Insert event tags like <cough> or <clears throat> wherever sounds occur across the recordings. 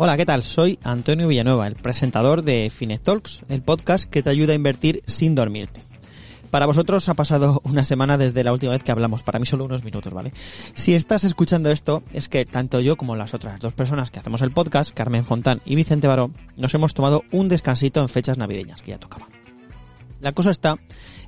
Hola, ¿qué tal? Soy Antonio Villanueva, el presentador de Finet Talks, el podcast que te ayuda a invertir sin dormirte. Para vosotros ha pasado una semana desde la última vez que hablamos, para mí solo unos minutos, ¿vale? Si estás escuchando esto, es que tanto yo como las otras dos personas que hacemos el podcast, Carmen Fontán y Vicente Baró, nos hemos tomado un descansito en fechas navideñas, que ya tocaba. La cosa está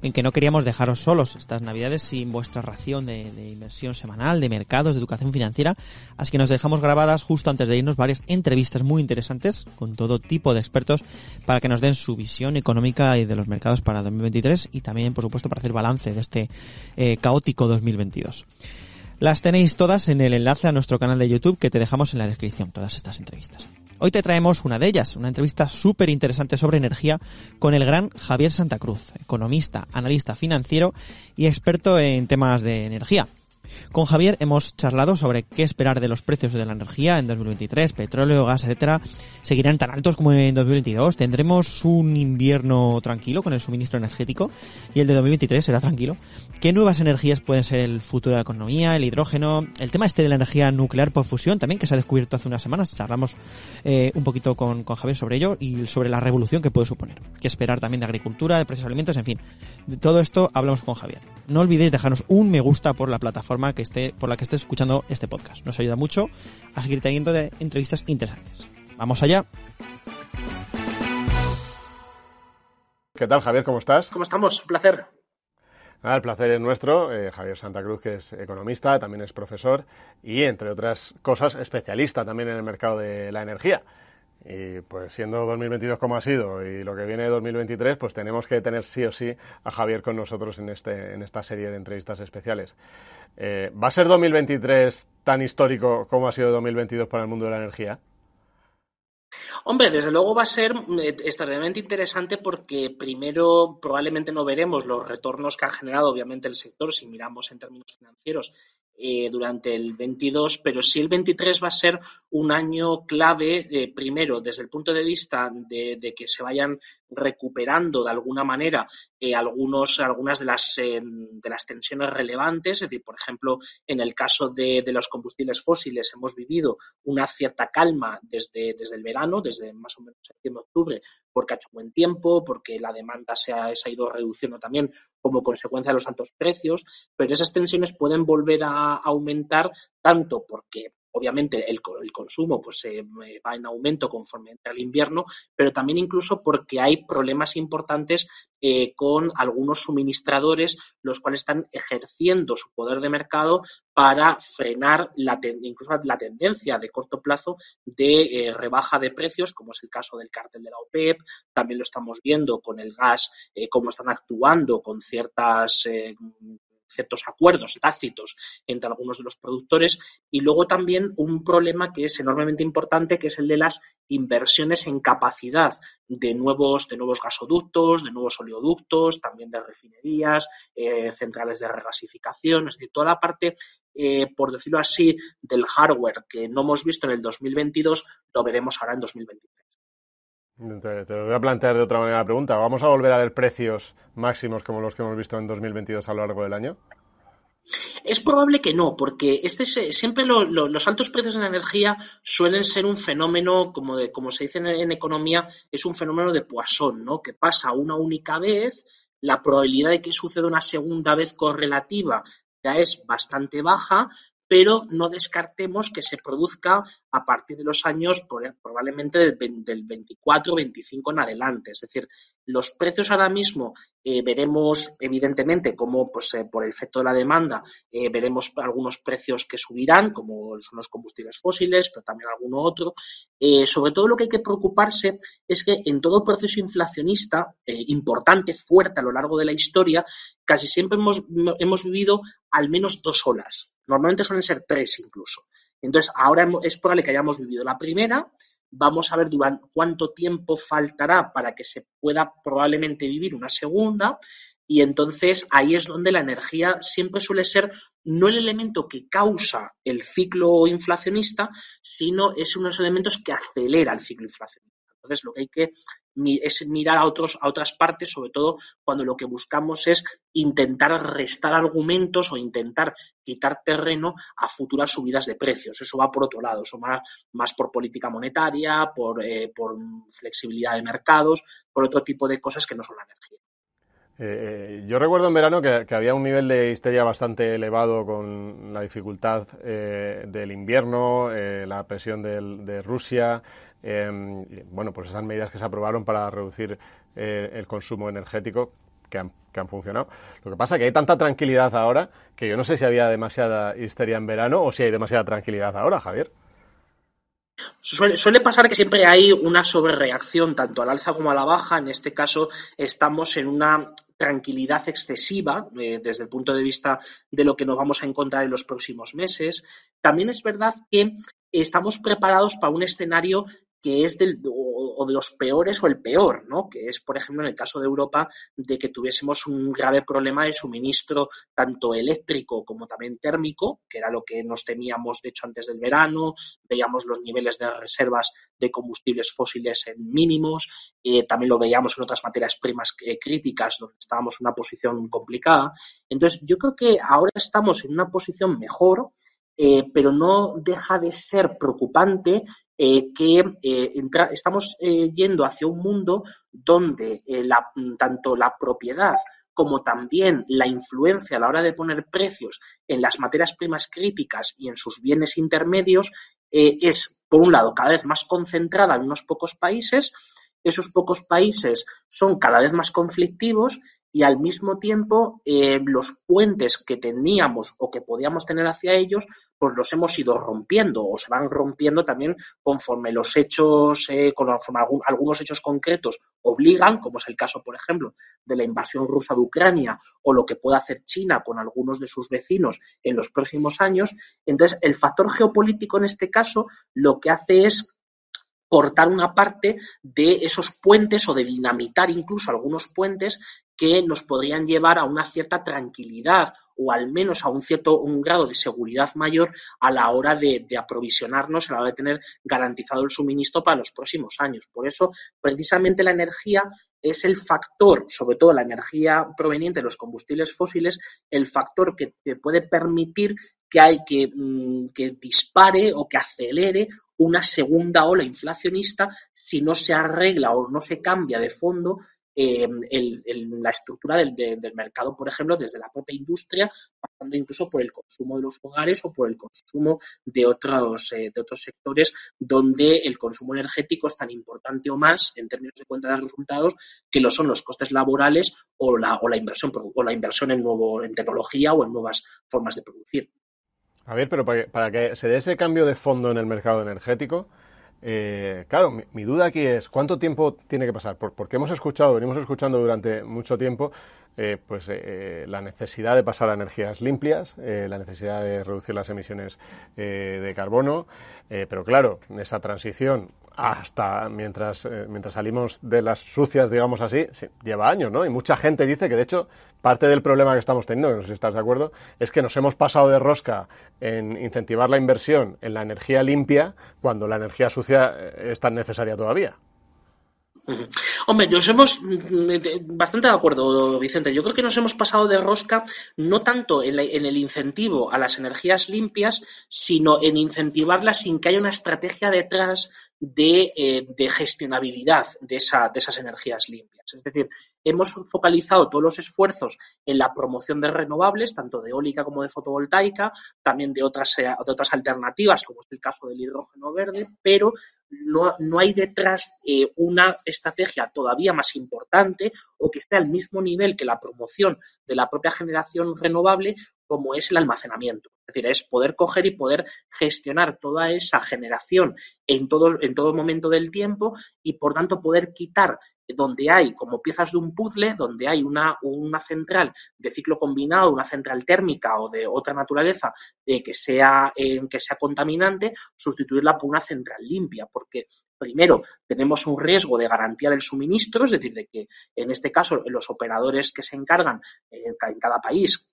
en que no queríamos dejaros solos estas navidades sin vuestra ración de, inversión semanal, de mercados, de educación financiera, así que nos dejamos grabadas justo antes de irnos varias entrevistas muy interesantes con todo tipo de expertos para que nos den su visión económica y de los mercados para 2023 y también, por supuesto, para hacer balance de este eh, caótico 2022. Las tenéis todas en el enlace a nuestro canal de YouTube que te dejamos en la descripción, todas estas entrevistas. Hoy te traemos una de ellas, una entrevista súper interesante sobre energía con el gran Javier Santa Cruz, economista, analista financiero y experto en temas de energía. Con Javier hemos charlado sobre qué esperar de los precios de la energía en 2023, petróleo, gas, etcétera. ¿Seguirán tan altos como en 2022? ¿Tendremos un invierno tranquilo con el suministro energético? ¿Y el de 2023 será tranquilo? ¿Qué nuevas energías pueden ser el futuro de la economía, el hidrógeno? El tema este de la energía nuclear por fusión también, que se ha descubierto hace unas semanas. Charlamos eh, un poquito con, con Javier sobre ello y sobre la revolución que puede suponer. ¿Qué esperar también de agricultura, de precios de alimentos? En fin, de todo esto hablamos con Javier. No olvidéis dejarnos un me gusta por la plataforma que esté, por la que estés escuchando este podcast. Nos ayuda mucho a seguir teniendo de entrevistas interesantes. Vamos allá. ¿Qué tal, Javier? ¿Cómo estás? ¿Cómo estamos? Un placer. Nada, el placer es nuestro. Eh, Javier Santa Cruz, que es economista, también es profesor y, entre otras cosas, especialista también en el mercado de la energía. Y pues siendo 2022 como ha sido y lo que viene de 2023, pues tenemos que tener sí o sí a Javier con nosotros en, este, en esta serie de entrevistas especiales. Eh, ¿Va a ser 2023 tan histórico como ha sido 2022 para el mundo de la energía? Hombre, desde luego va a ser eh, extraordinariamente interesante porque primero probablemente no veremos los retornos que ha generado obviamente el sector si miramos en términos financieros eh, durante el 22, pero sí el 23 va a ser un año clave, eh, primero desde el punto de vista de, de, que se vayan recuperando de alguna manera eh, algunos, algunas de las, eh, de las tensiones relevantes, es decir, por ejemplo, en el caso de, de, los combustibles fósiles hemos vivido una cierta calma desde, desde el verano, desde más o menos septiembre-octubre, porque ha hecho buen tiempo, porque la demanda se ha, se ha, ido reduciendo también como consecuencia de los altos precios, pero esas tensiones pueden volver a aumentar tanto porque obviamente el, el consumo pues eh, va en aumento conforme entra el invierno, pero también incluso porque hay problemas importantes eh, con algunos suministradores, los cuales están ejerciendo su poder de mercado para frenar la incluso la tendencia de corto plazo de eh, rebaja de precios, como es el caso del cártel de la OPEP. También lo estamos viendo con el gas, cómo están actuando con ciertas ciertos acuerdos tácitos entre algunos de los productores y luego también un problema que es enormemente importante que es el de las inversiones en capacidad de nuevos, de nuevos gasoductos, de nuevos oleoductos, también de refinerías, eh, centrales de regasificación, es decir, toda la parte, eh, por decirlo así, del hardware que no hemos visto en el 2022, lo veremos ahora en 2023. Te, voy a plantear de otra manera la pregunta. ¿Vamos a volver a ver precios máximos como los que hemos visto en 2022 a lo largo del año? Es probable que no, porque este siempre lo, lo, los altos precios la energía suelen ser un fenómeno, como, de, como se dice en, en, economía, es un fenómeno de Poisson, ¿no? Que pasa una única vez, la probabilidad de que suceda una segunda vez correlativa ya es bastante baja, pero no descartemos que se produzca a partir de los años probablemente del 24 o 25 en adelante. Es decir, los precios ahora mismo eh, veremos evidentemente cómo pues, eh, por el efecto de la demanda eh, veremos algunos precios que subirán, como son los combustibles fósiles, pero también alguno otro. Sobre todo lo que hay que preocuparse es que en todo proceso inflacionista importante, fuerte a lo largo de la historia, casi siempre hemos, hemos vivido al menos dos olas. Normalmente suelen ser tres incluso. Entonces, ahora es probable que hayamos vivido la primera, vamos a ver cuánto tiempo faltará para que se pueda probablemente vivir una segunda y entonces ahí es donde la energía siempre suele ser no el elemento que causa el ciclo inflacionista, sino es uno de los elementos que acelera el ciclo inflacionista. Entonces, lo que hay que es mirar a, otros, a otras partes, sobre todo cuando lo que buscamos es intentar restar argumentos o intentar quitar terreno a futuras subidas de precios. Eso va por otro lado, eso va más por política monetaria, por, eh, por flexibilidad de mercados, por otro tipo de cosas que no son la energía. Eh, yo recuerdo en verano que, había un nivel de histeria bastante elevado con la dificultad eh, del invierno, eh, la presión de Rusia, em, bueno, pues esas medidas que se aprobaron para reducir el consumo energético que han, que han, funcionado. Lo que pasa es que hay tanta tranquilidad ahora que yo no sé si había demasiada histeria en verano o si hay demasiada tranquilidad ahora, Javier. Suele, pasar que siempre hay una sobrereacción tanto al alza como a la baja. En este caso estamos en una tranquilidad excesiva eh, desde el punto de vista de lo que nos vamos a encontrar en los próximos meses. También es verdad que estamos preparados para un escenario que es del, o, de los peores o el peor, ¿no? Que es, por ejemplo, en el caso de Europa, de que tuviésemos un grave problema de suministro tanto eléctrico como también térmico, que era lo que nos temíamos, de hecho, antes del verano, veíamos los niveles de reservas de combustibles fósiles en mínimos, eh, también lo veíamos en otras materias primas críticas, donde estábamos en una posición complicada. Entonces, yo creo que ahora estamos en una posición mejor, eh, pero no deja de ser preocupante eh, que eh, estamos yendo hacia un mundo donde tanto la propiedad como también la influencia a la hora de poner precios en las materias primas críticas y en sus bienes intermedios es, por un lado, cada vez más concentrada en unos pocos países. Esos pocos países son cada vez más conflictivos y al mismo tiempo eh, los puentes que teníamos o que podíamos tener hacia ellos, pues los hemos ido rompiendo o se van rompiendo también conforme los hechos, eh, conforme algunos hechos concretos obligan, como es el caso, por ejemplo, de la invasión rusa de Ucrania o lo que pueda hacer China con algunos de sus vecinos en los próximos años. Entonces, el factor geopolítico en este caso lo que hace es cortar una parte de esos puentes o de dinamitar incluso algunos puentes que nos podrían llevar a una cierta tranquilidad o al menos a un cierto un grado de seguridad mayor a la hora de, aprovisionarnos, a la hora de tener garantizado el suministro para los próximos años. Por eso, precisamente la energía es el factor, sobre todo la energía proveniente de los combustibles fósiles, el factor que, puede permitir que hay que, mm, que dispare o que acelere una segunda ola inflacionista si no se arregla o no se cambia de fondo Em, la estructura del, mercado, por ejemplo, desde la propia industria, pasando incluso por el consumo de los hogares o por el consumo de otros, eh, de otros sectores donde el consumo energético es tan importante o más en términos de cuenta de resultados que lo son los costes laborales o la, o la inversión o la inversión en nuevo en tecnología o en nuevas formas de producir. A ver, pero para que se dé ese cambio de fondo en el mercado energético, eh, claro, mi, duda aquí es cuánto tiempo tiene que pasar, porque hemos escuchado, venimos escuchando durante mucho tiempo, eh, pues eh, la necesidad de pasar a energías limpias, la necesidad de reducir las emisiones de carbono, pero claro, esa transición hasta mientras, eh, mientras salimos de las sucias, digamos así, lleva años, ¿no? Y mucha gente dice que, de hecho, parte del problema que estamos teniendo, no sé si estás de acuerdo, es que nos hemos pasado de rosca en incentivar la inversión en la energía limpia cuando la energía sucia eh, es tan necesaria todavía. Hombre, nos hemos mm, bastante de acuerdo, Vicente. Yo creo que nos hemos pasado de rosca no tanto en, el incentivo a las energías limpias, sino en incentivarlas sin que haya una estrategia detrás de, eh, de gestionabilidad de, esa, de esas energías limpias. Es decir, hemos focalizado todos los esfuerzos en la promoción de renovables, tanto de eólica como de fotovoltaica, también de otras, eh, alternativas, como es el caso del hidrógeno verde, pero no, no hay detrás eh, una estrategia todavía más importante o que esté al mismo nivel que la promoción de la propia generación renovable como es el almacenamiento. Es decir, es poder coger y poder gestionar toda esa generación en todo, en todo momento del tiempo y, por tanto, poder quitar donde hay como piezas de un puzzle, donde hay una, central de ciclo combinado, una central térmica o de otra naturaleza eh, que, sea, eh, que sea contaminante, sustituirla por una central limpia, porque primero tenemos un riesgo de garantía del suministro, es decir, de que en este caso los operadores que se encargan eh, en cada país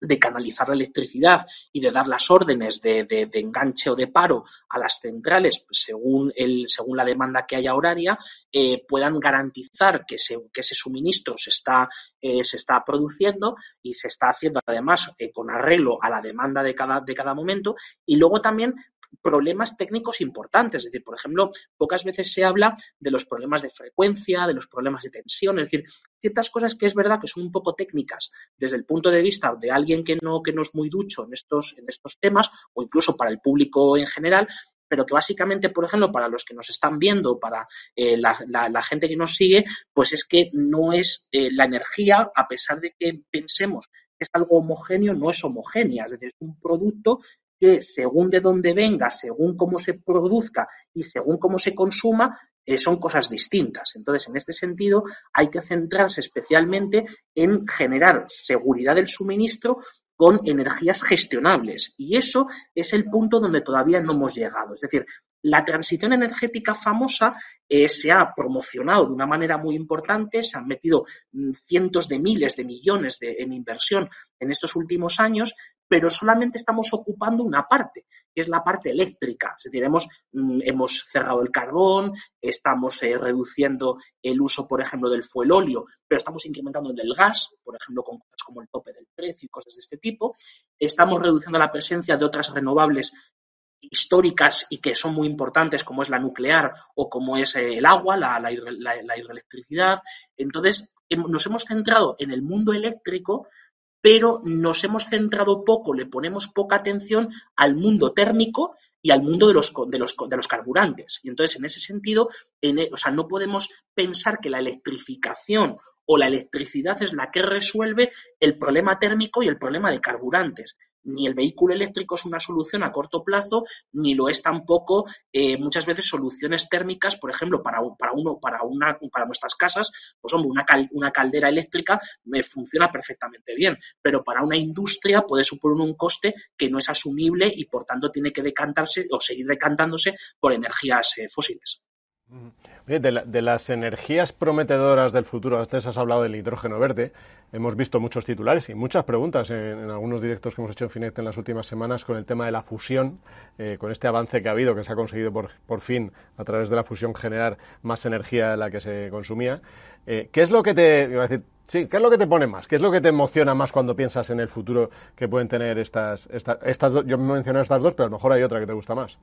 de canalizar la electricidad y de dar las órdenes de, enganche o de paro a las centrales según, el, según la demanda que haya horaria, eh, puedan garantizar que, que, ese suministro se está, eh, se está produciendo y se está haciendo además eh, con arreglo a la demanda de cada, de cada momento. Y luego también problemas técnicos importantes. Es decir, por ejemplo, pocas veces se habla de los problemas de frecuencia, de los problemas de tensión, es decir, ciertas cosas que es verdad que son un poco técnicas desde el punto de vista de alguien que no, que no es muy ducho en estos, en estos temas o incluso para el público en general, pero que básicamente, por ejemplo, para los que nos están viendo, para eh, la, gente que nos sigue, pues es que no es eh, la energía, a pesar de que pensemos que es algo homogéneo, no es homogénea, es decir, es un producto que según de dónde venga, según cómo se produzca y según cómo se consuma, eh, son cosas distintas. Entonces, en este sentido, hay que centrarse especialmente en generar seguridad del suministro con energías gestionables. Y eso es el punto donde todavía no hemos llegado. Es decir, la transición energética famosa eh, se ha promocionado de una manera muy importante, se han metido mm, cientos de miles de millones de, en inversión en estos últimos años, pero solamente estamos ocupando una parte, que es la parte eléctrica. Es decir, hemos, mm, cerrado el carbón, estamos eh, reduciendo el uso, por ejemplo, del fuelolio, pero estamos incrementando el del gas, por ejemplo, con cosas como el tope del precio y cosas de este tipo. Estamos reduciendo la presencia de otras renovables históricas y que son muy importantes, como es la nuclear o como es eh, el agua, la, la, hidroelectricidad. Entonces, nos hemos centrado en el mundo eléctrico, pero nos hemos centrado poco, le ponemos poca atención al mundo térmico y al mundo de los, de los, de los carburantes. Y entonces, en ese sentido, en, e, o sea, no podemos pensar que la electrificación o la electricidad es la que resuelve el problema térmico y el problema de carburantes ni el vehículo eléctrico es una solución a corto plazo, ni lo es tampoco eh, muchas veces soluciones térmicas, por ejemplo, para, para uno, para una, para nuestras casas, pues hombre, una, una caldera eléctrica me funciona perfectamente bien, pero para una industria puede suponer un coste que no es asumible y por tanto tiene que decantarse o seguir decantándose por energías eh, fósiles. De, las energías prometedoras del futuro, antes has hablado del hidrógeno verde, hemos visto muchos titulares y muchas preguntas en, algunos directos que hemos hecho en Finet en las últimas semanas con el tema de la fusión, eh, con este avance que ha habido, que se ha conseguido por, por, fin a través de la fusión generar más energía de la que se consumía. Eh, ¿Qué es lo que te, decir, sí, qué es lo que te pone más? ¿Qué es lo que te emociona más cuando piensas en el futuro que pueden tener estas, estas, estas yo me mencioné estas dos, pero a lo mejor hay otra que te gusta más?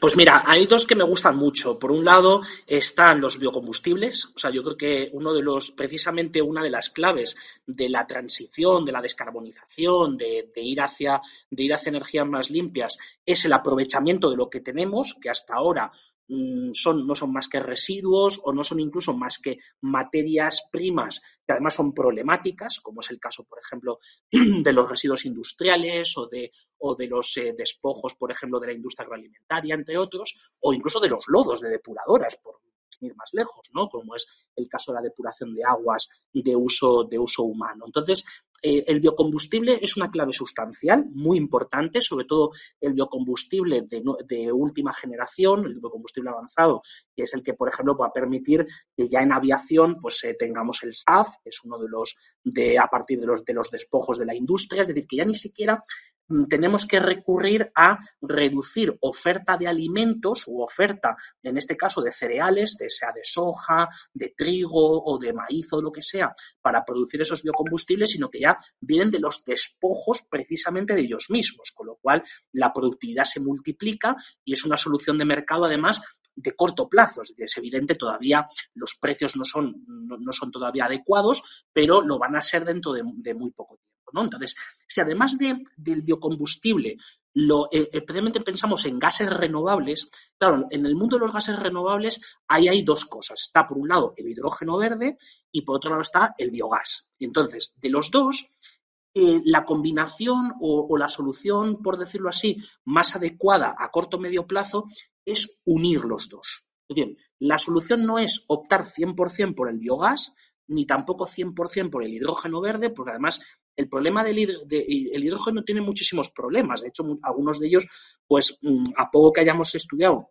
Pues mira, hay dos que me gustan mucho. Por un lado están los biocombustibles. O sea, yo creo que uno de los, precisamente una de las claves de la transición, de la descarbonización, de, ir hacia, de ir hacia energías más limpias, es el aprovechamiento de lo que tenemos, que hasta ahora Mm, son, no son más que residuos o no son incluso más que materias primas que además son problemáticas, como es el caso, por ejemplo, <clears throat> de los residuos industriales o de, o de los eh, despojos, por ejemplo, de la industria agroalimentaria, entre otros, o incluso de los lodos de depuradoras, por ir más lejos, ¿no? Como es el caso de la depuración de aguas de uso, de uso humano. Entonces, eh, el biocombustible es una clave sustancial muy importante, sobre todo el biocombustible de, última generación, el biocombustible avanzado, que es el que, por ejemplo, va a permitir que ya en aviación pues eh, tengamos el SAF, que es uno de los de a partir de los de los despojos de la industria, es decir, que ya ni siquiera tenemos que recurrir a reducir oferta de alimentos u oferta, en este caso, de cereales, de, sea de soja, de trigo o de maíz o lo que sea, para producir esos biocombustibles, sino que ya vienen de los despojos precisamente de ellos mismos, con lo cual la productividad se multiplica y es una solución de mercado además de corto plazo. Es evidente, todavía los precios no son, no, son todavía adecuados, pero lo van a ser dentro de, muy poco tiempo. ¿No? Entonces, si además de, del biocombustible lo, eh, pensamos en gases renovables, claro, en el mundo de los gases renovables ahí hay dos cosas. Está por un lado el hidrógeno verde y por otro lado está el biogás. Entonces, de los dos, eh, la combinación o, la solución, por decirlo así, más adecuada a corto o medio plazo es unir los dos. Es decir, la solución no es optar 100% por el biogás, ni tampoco 100% por el hidrógeno verde, porque además el problema del el hidrógeno tiene muchísimos problemas. De hecho, algunos de ellos, pues mm, a poco que hayamos estudiado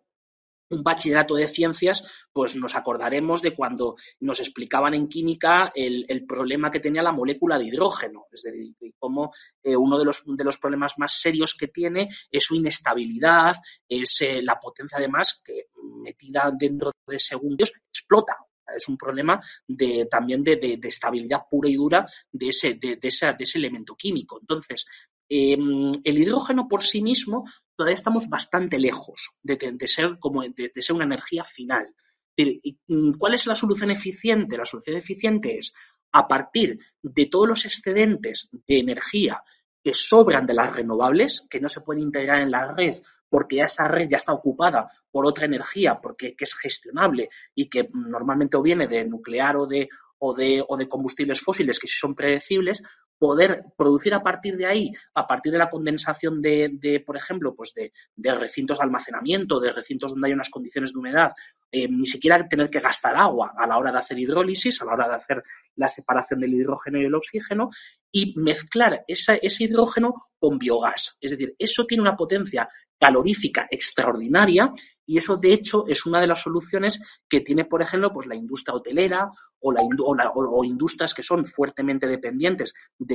un bachillerato de ciencias, pues nos acordaremos de cuando nos explicaban en química el, problema que tenía la molécula de hidrógeno, es decir, cómo eh, uno de los, de los problemas más serios que tiene es su inestabilidad, es eh, la potencia además que metida dentro de segundos explota. Es un problema de, también de, estabilidad pura y dura de ese, de, de ese elemento químico. Entonces, em, el hidrógeno por sí mismo todavía estamos bastante lejos de, ser, como, de, ser una energía final. Mm, ¿Cuál es la solución eficiente? La solución eficiente es a partir de todos los excedentes de energía que sobran de las renovables, que no se pueden integrar en la red porque esa red ya está ocupada por otra energía, porque que es gestionable y que normalmente o viene de nuclear o de, o de, o de combustibles fósiles que son predecibles, poder producir a partir de ahí, a partir de la condensación de, de por ejemplo, pues de, de, recintos de almacenamiento, de recintos donde hay unas condiciones de humedad, eh, ni siquiera tener que gastar agua a la hora de hacer hidrólisis, a la hora de hacer la separación del hidrógeno y el oxígeno, y mezclar ese hidrógeno con biogás. Es decir, eso tiene una potencia calorífica extraordinaria y eso, de hecho, es una de las soluciones que tiene, por ejemplo, pues la industria hotelera o, la, o, industrias que son fuertemente dependientes de,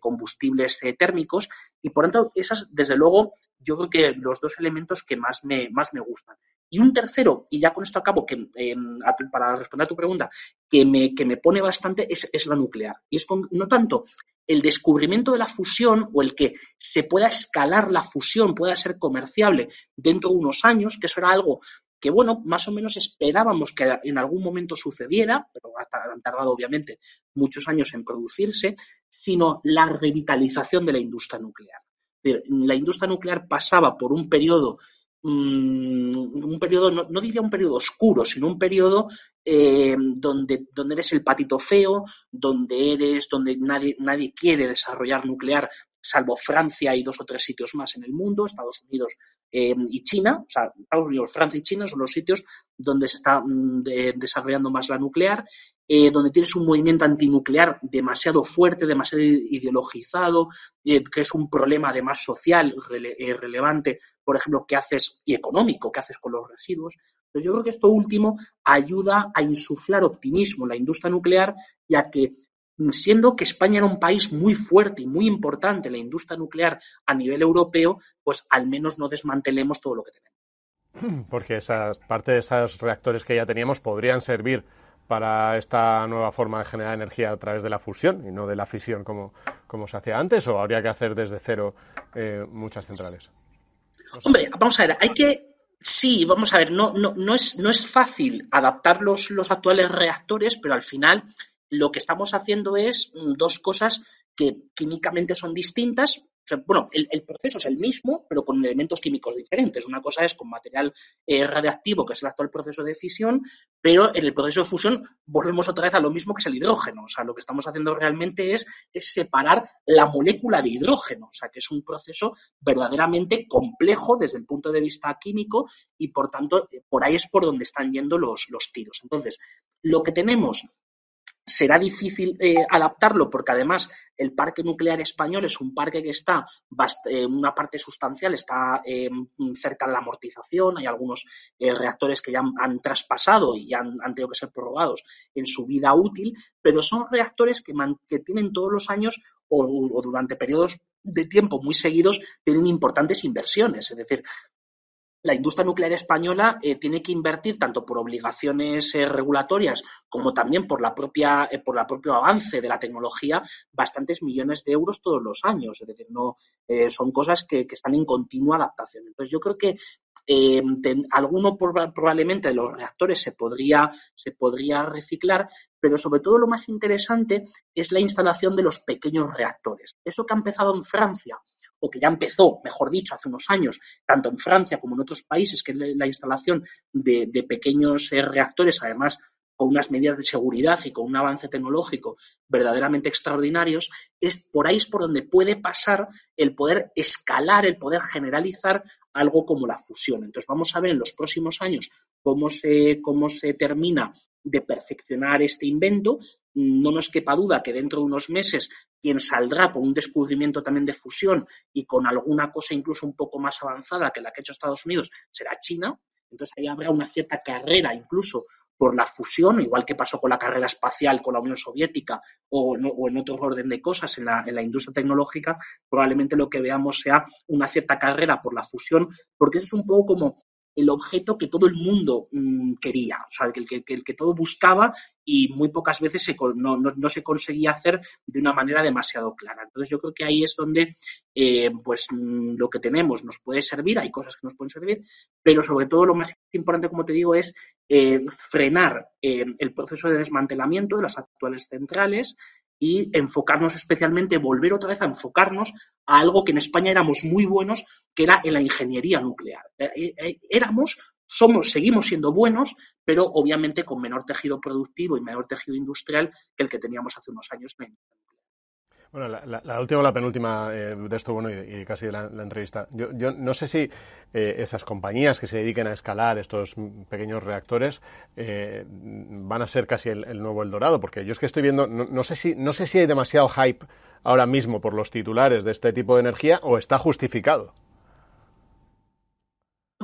combustibles eh, térmicos. Y por tanto, esas, desde luego, yo creo que los dos elementos que más me, más me gustan. Y un tercero, y ya con esto acabo, que em, para responder a tu pregunta, que me, que me pone bastante es, es la nuclear. Y es con, no tanto el descubrimiento de la fusión o el que se pueda escalar la fusión, pueda ser comerciable dentro de unos años, que eso era algo que, bueno, más o menos esperábamos que en algún momento sucediera, pero han tardado obviamente muchos años en producirse, sino la revitalización de la industria nuclear. La industria nuclear pasaba por un periodo Mm, un periodo, no, diría un periodo oscuro, sino un periodo eh, donde, donde eres el patito feo, donde eres, donde nadie, nadie quiere desarrollar nuclear, salvo Francia y dos o tres sitios más en el mundo, Estados Unidos eh, y China, o sea, Estados Unidos, Francia y China son los sitios donde se está mm, desarrollando más la nuclear, eh, donde tienes un movimiento antinuclear demasiado fuerte, demasiado ideologizado, que es un problema además social relevante por ejemplo, qué haces, y económico, qué haces con los residuos. Entonces, yo creo que esto último ayuda a insuflar optimismo en la industria nuclear, ya que siendo que España era un país muy fuerte y muy importante en la industria nuclear a nivel europeo, pues al menos no desmantelemos todo lo que tenemos. <clears throat> Porque esa parte de esos reactores que ya teníamos podrían servir para esta nueva forma de generar energía a través de la fusión y no de la fisión como, como se hacía antes, o habría que hacer desde cero eh, muchas centrales. Hombre, vamos a ver, hay que. Sí, vamos a ver, no, no, no, es, no es fácil adaptar los, los actuales reactores, pero al final lo que estamos haciendo es mm, dos cosas que químicamente son distintas, bueno, el, proceso es el mismo, pero con elementos químicos diferentes. Una cosa es con material eh, radiactivo, que es el actual proceso de fisión, pero en el proceso de fusión volvemos otra vez a lo mismo que es el hidrógeno. O sea, lo que estamos haciendo realmente es, separar la molécula de hidrógeno. O sea, que es un proceso verdaderamente complejo desde el punto de vista químico y, por tanto, por ahí es por donde están yendo los tiros. Entonces, lo que tenemos será difícil eh, adaptarlo porque además el parque nuclear español es un parque que está, eh, una parte sustancial está eh, cerca de la amortización, hay algunos reactores que ya han, traspasado y han, tenido que ser prorrogados en su vida útil, pero son reactores que, tienen todos los años o, durante periodos de tiempo muy seguidos tienen importantes inversiones, es decir, la industria nuclear española eh, tiene que invertir tanto por obligaciones eh, regulatorias como también por la propia eh, por el propio avance de la tecnología bastantes millones de euros todos los años es decir no son cosas que, están en continua adaptación entonces yo creo que alguno probablemente de los reactores se podría, se podría reciclar, pero sobre todo lo más interesante es la instalación de los pequeños reactores. Eso que ha empezado en Francia, o que ya empezó, mejor dicho, hace unos años, tanto en Francia como en otros países, que es la instalación de, pequeños eh, reactores, además con unas medidas de seguridad y con un avance tecnológico verdaderamente extraordinarios, es por ahí es por donde puede pasar el poder escalar, el poder generalizar algo como la fusión. Entonces vamos a ver en los próximos años cómo se, cómo se termina de perfeccionar este invento. No nos quepa duda que dentro de unos meses quien saldrá con un descubrimiento también de fusión y con alguna cosa incluso un poco más avanzada que la que ha hecho Estados Unidos será China Entonces ahí habrá una cierta carrera incluso por la fusión, igual que pasó con la carrera espacial con la Unión Soviética o, en otro orden de cosas en la, en la, industria tecnológica, probablemente lo que veamos sea una cierta carrera por la fusión, porque eso es un poco como el objeto que todo el mundo mm, quería, o sea, el que, el que, todo buscaba y muy pocas veces se, no, se conseguía hacer de una manera demasiado clara. Entonces yo creo que ahí es donde eh, pues mm, lo que tenemos nos puede servir, hay cosas que nos pueden servir, pero sobre todo lo más importante, como te digo, es eh, frenar eh, el proceso de desmantelamiento de las actuales centrales, y enfocarnos especialmente, volver otra vez a enfocarnos a algo que en España éramos muy buenos, que era en la ingeniería nuclear. Eh, eh, eh, éramos, somos, seguimos siendo buenos, pero obviamente con menor tejido productivo y menor tejido industrial que el que teníamos hace unos años bueno, la, última o la penúltima eh, de esto, bueno, y, casi de la, entrevista. Yo, yo, no sé si eh, esas compañías que se dediquen a escalar estos pequeños reactores eh, van a ser casi el, nuevo El Dorado, porque yo es que estoy viendo, no, no, sé si, no sé si hay demasiado hype ahora mismo por los titulares de este tipo de energía o está justificado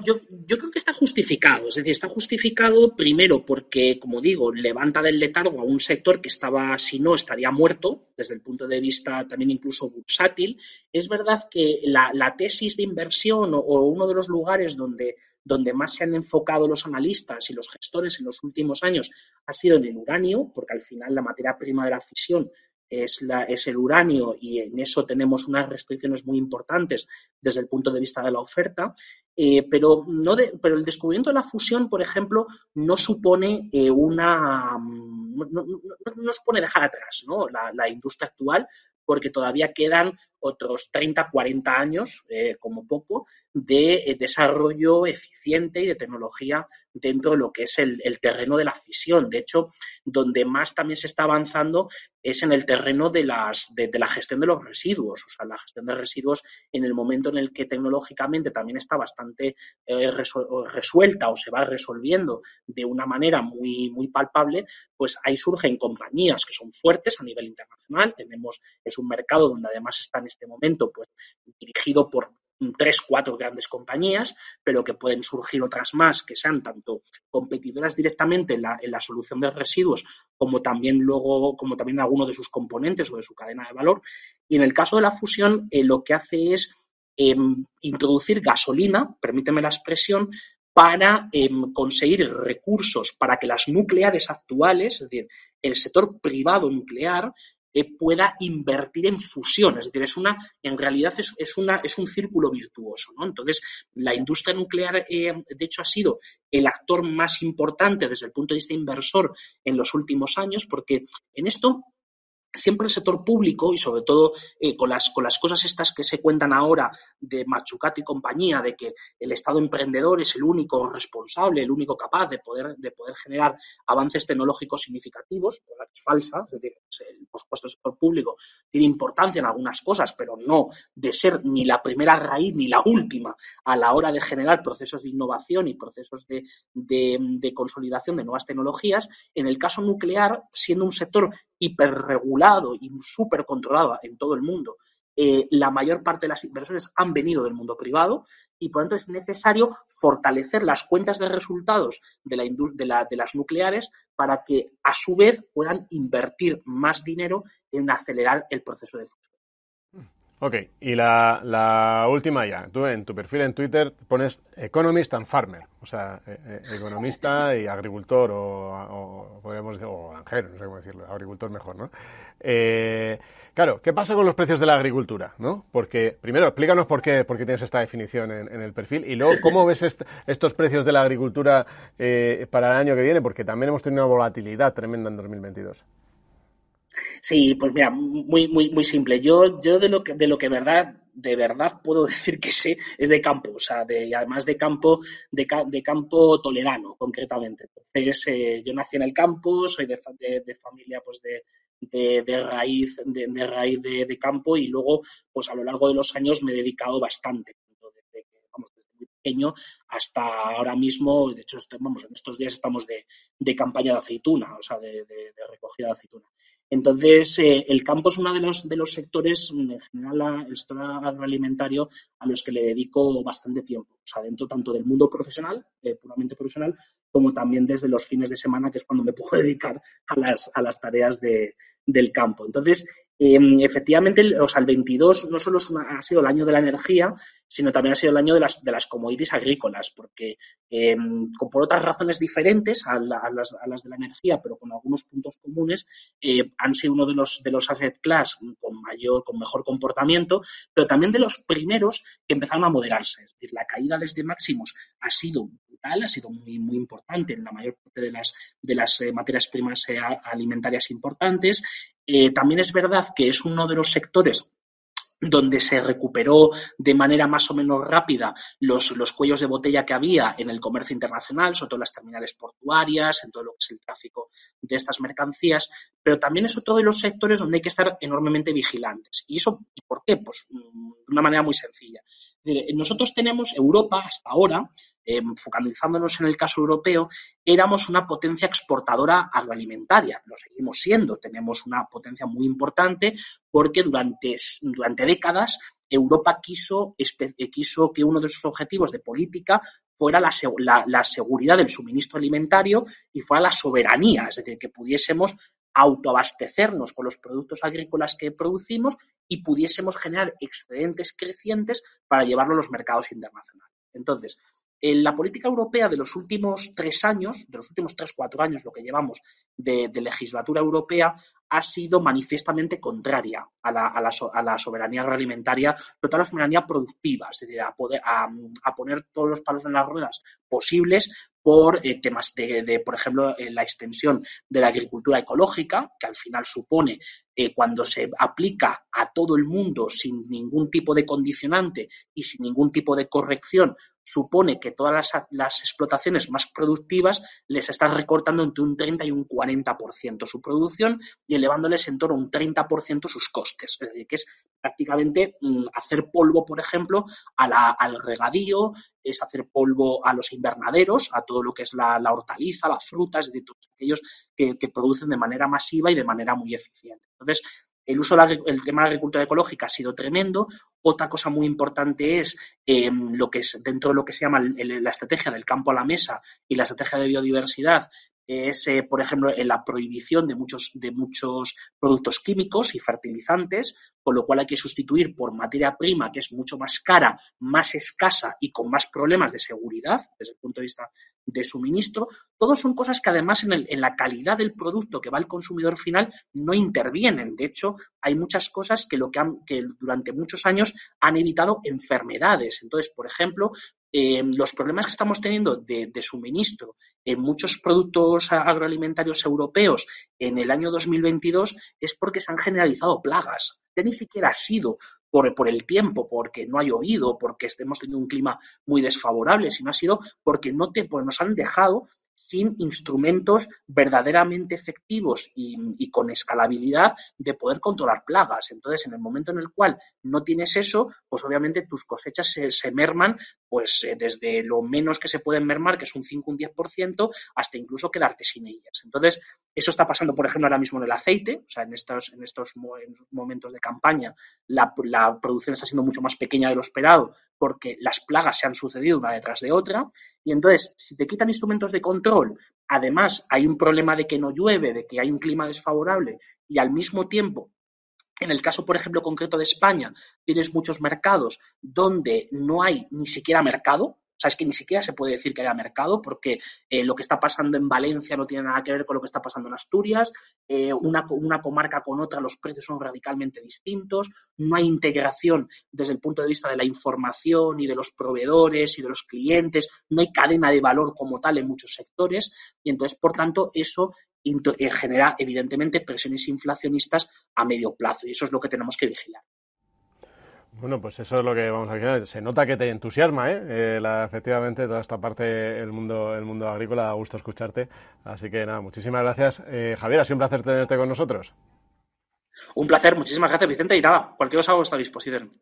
yo, creo que está justificado. Es decir, está justificado primero porque, como digo, levanta del letargo a un sector que estaba, si no, estaría muerto, desde el punto de vista también incluso bursátil. Es verdad que la, tesis de inversión o, uno de los lugares donde, donde más se han enfocado los analistas y los gestores en los últimos años ha sido en el uranio, porque al final la materia prima de la fisión es, la, es, el uranio y en eso tenemos unas restricciones muy importantes desde el punto de vista de la oferta, eh, pero, no pero el descubrimiento de la fusión, por ejemplo, no supone eh, una... No, no, supone dejar atrás la, la industria actual, porque todavía quedan otros 30, 40 años, eh, como poco, de eh, desarrollo eficiente y de tecnología dentro de lo que es el, terreno de la fisión. De hecho, donde más también se está avanzando es en el terreno de, las, de, la gestión de los residuos. O sea, la gestión de residuos en el momento en el que tecnológicamente también está bastante eh, resuelta o se va resolviendo de una manera muy, muy palpable, pues ahí surgen compañías que son fuertes a nivel internacional. Tenemos, es un mercado donde además están este momento pues, dirigido por tres, cuatro grandes compañías, pero que pueden surgir otras más que sean tanto competidoras directamente en la, en la solución de residuos como también luego, como también alguno de sus componentes o de su cadena de valor. Y en el caso de la fusión, eh, lo que hace es em, introducir gasolina, permíteme la expresión, para em, conseguir recursos para que las nucleares actuales, es decir, el sector privado nuclear, pueda invertir en fusión. Es decir, es una, en realidad es, una, es un círculo virtuoso. ¿no? Entonces, la industria nuclear, eh, de hecho, ha sido el actor más importante desde el punto de vista inversor en los últimos años, porque en esto siempre el sector público y sobre todo eh, con, las, con las cosas estas que se cuentan ahora de Machucat y compañía, de que el Estado emprendedor es el único responsable, el único capaz de poder, de poder generar avances tecnológicos significativos, cosa que es falsa, es decir, por supuesto el sector público tiene importancia en algunas cosas, pero no de ser ni la primera raíz ni la última a la hora de generar procesos de innovación y procesos de, de consolidación de nuevas tecnologías. En el caso nuclear, siendo un sector hiperregulado y súper controlado en todo el mundo, eh, la mayor parte de las inversiones han venido del mundo privado y por lo tanto es necesario fortalecer las cuentas de resultados de, la de, de las nucleares para que a su vez puedan invertir más dinero en acelerar el proceso de. Ok, y la, última ya. Tú en tu perfil en Twitter pones economist and farmer, o sea, eh, eh, economista y agricultor, o, podríamos decir, o granjero, no sé cómo decirlo, agricultor mejor, ¿no? Eh, claro, ¿qué pasa con los precios de la agricultura, no? Porque, primero, explícanos por qué, por qué tienes esta definición en, el perfil, y luego, ¿cómo ves estos precios de la agricultura para el año que viene? Porque también hemos tenido una volatilidad tremenda en 2022. Sí, pues mira, muy, muy, muy simple. Yo, yo de lo que, de lo que verdad, de verdad puedo <laughs> decir que sé es de campo, o sea, de, además de campo, de, de campo tolerano, concretamente. Entonces, eh, yo nací en el campo, soy de, de, familia, pues de, de, raíz, de, raíz de, campo y luego, pues a lo largo de los años me he dedicado bastante. Desde, vamos, desde muy pequeño hasta ahora mismo, de hecho, vamos, en estos días estamos de, campaña de aceituna, o sea, de, recogida de aceituna. Entonces, eh, el campo es uno de los, de los sectores, en general el sector agroalimentario, a los que le dedico bastante tiempo. O sea, dentro tanto del mundo profesional, eh, puramente profesional, como también desde los fines de semana, que es cuando me <laughs> puedo dedicar a las, a las tareas de, del campo. Entonces, em, efectivamente, o sea, el 22 no solo ha sido el año de la energía, sino también ha sido el año de las, de las commodities agrícolas, porque em, por otras razones diferentes a, las, a, las, de la energía, pero con algunos puntos comunes, eh, han sido uno de los, de los asset class con mayor, con mejor comportamiento, pero también de los primeros que empezaron a moderarse. Es decir, la caída desde máximos ha sido ha sido muy, muy importante en la mayor parte de las, de las eh, materias primas eh, alimentarias importantes. Eh, también es verdad que es uno de los sectores donde se recuperó de manera más o menos rápida los, los, cuellos de botella que había en el comercio internacional, sobre todo en las terminales portuarias, en todo lo que es el tráfico de estas mercancías, pero también es otro de los sectores donde hay que estar enormemente vigilantes. ¿Y eso y por qué? Pues mm, de una manera muy sencilla. Nosotros tenemos Europa hasta ahora Em, focalizándonos en el caso europeo, éramos una potencia exportadora agroalimentaria. Lo seguimos siendo. Tenemos una potencia muy importante porque durante, durante décadas Europa quiso, quiso que uno de sus objetivos de política fuera la, la, seguridad del suministro alimentario y fuera la soberanía, es decir, que pudiésemos autoabastecernos con los productos agrícolas que producimos y pudiésemos generar excedentes crecientes para llevarlo a los mercados internacionales. Entonces, en la política europea de los últimos tres años, de los últimos tres, cuatro años, lo que llevamos de, legislatura europea, ha sido manifiestamente contraria a la, soberanía agroalimentaria, pero toda la soberanía productiva, es decir, a, poder, a, poner todos los palos en las ruedas posibles por eh, temas de, por ejemplo, eh, la extensión de la agricultura ecológica, que al final supone eh, cuando se aplica a todo el mundo sin ningún tipo de condicionante y sin ningún tipo de corrección, supone que todas las, explotaciones más productivas les están recortando entre un 30 y un 40% su producción y elevándoles en torno a un 30% sus costes. Es decir, que es prácticamente mm, hacer polvo, por ejemplo, al regadío, es hacer polvo a los invernaderos, a todo lo que es la, hortaliza, las frutas, de todos aquellos que, que producen de manera masiva y de manera muy eficiente. Entonces, el uso del tema de la agricultura ecológica ha sido tremendo. Otra cosa muy importante es em, lo que es dentro de lo que se llama la estrategia del campo a la mesa y la estrategia de biodiversidad, es, eh, por ejemplo, la prohibición de muchos, de muchos productos químicos y fertilizantes, con lo cual hay que sustituir por materia prima que es mucho más cara, más escasa y con más problemas de seguridad desde el punto de vista de suministro. Todos son cosas que además en, en la calidad del producto que va al consumidor final no intervienen. De hecho, hay muchas cosas que, lo que, han, que durante muchos años han evitado enfermedades. Entonces, por ejemplo, eh, los problemas que estamos teniendo de, suministro en muchos productos agroalimentarios europeos en el año 2022 es porque se han generalizado plagas. Ya ni siquiera ha sido por, el tiempo, porque no ha llovido, porque hemos tenido un clima muy desfavorable, sino ha sido porque no te, pues nos han dejado sin instrumentos verdaderamente efectivos y, con escalabilidad de poder controlar plagas. Entonces, en el momento en el cual no tienes eso, pues obviamente tus cosechas se, merman, pues eh, desde lo menos que se pueden mermar, que es un 5, un 10%, hasta incluso quedarte sin ellas. Entonces, eso está pasando, por ejemplo, ahora mismo en el aceite, o sea, en estos, en estos momentos de campaña, la, la producción está siendo mucho más pequeña de lo esperado porque las plagas se han sucedido una detrás de otra. Y entonces, si te quitan instrumentos de control, además hay un problema de que no llueve, de que hay un clima desfavorable y al mismo tiempo en el caso, por ejemplo, concreto de España, tienes muchos mercados donde no hay ni siquiera mercado, sea, es que ni siquiera se puede decir que haya mercado porque eh, lo que está pasando en Valencia no tiene nada que ver con lo que está pasando en Asturias, eh, una, una, comarca con otra, los precios son radicalmente distintos, no hay integración desde el punto de vista de la información y de los proveedores y de los clientes, no hay cadena de valor como tal en muchos sectores. Y entonces, por tanto, eso genera evidentemente presiones inflacionistas a medio plazo y eso es lo que tenemos que vigilar. Bueno, pues eso es lo que vamos a ver. Se nota que te entusiasma, ¿eh? eh la, efectivamente, toda esta parte, el mundo, el mundo agrícola, da gusto escucharte. Así que nada, muchísimas gracias. Eh, Javier, ha sido un placer tenerte con nosotros. Un placer, muchísimas gracias, Vicente. Y nada, cualquier cosa a vuestra disposición.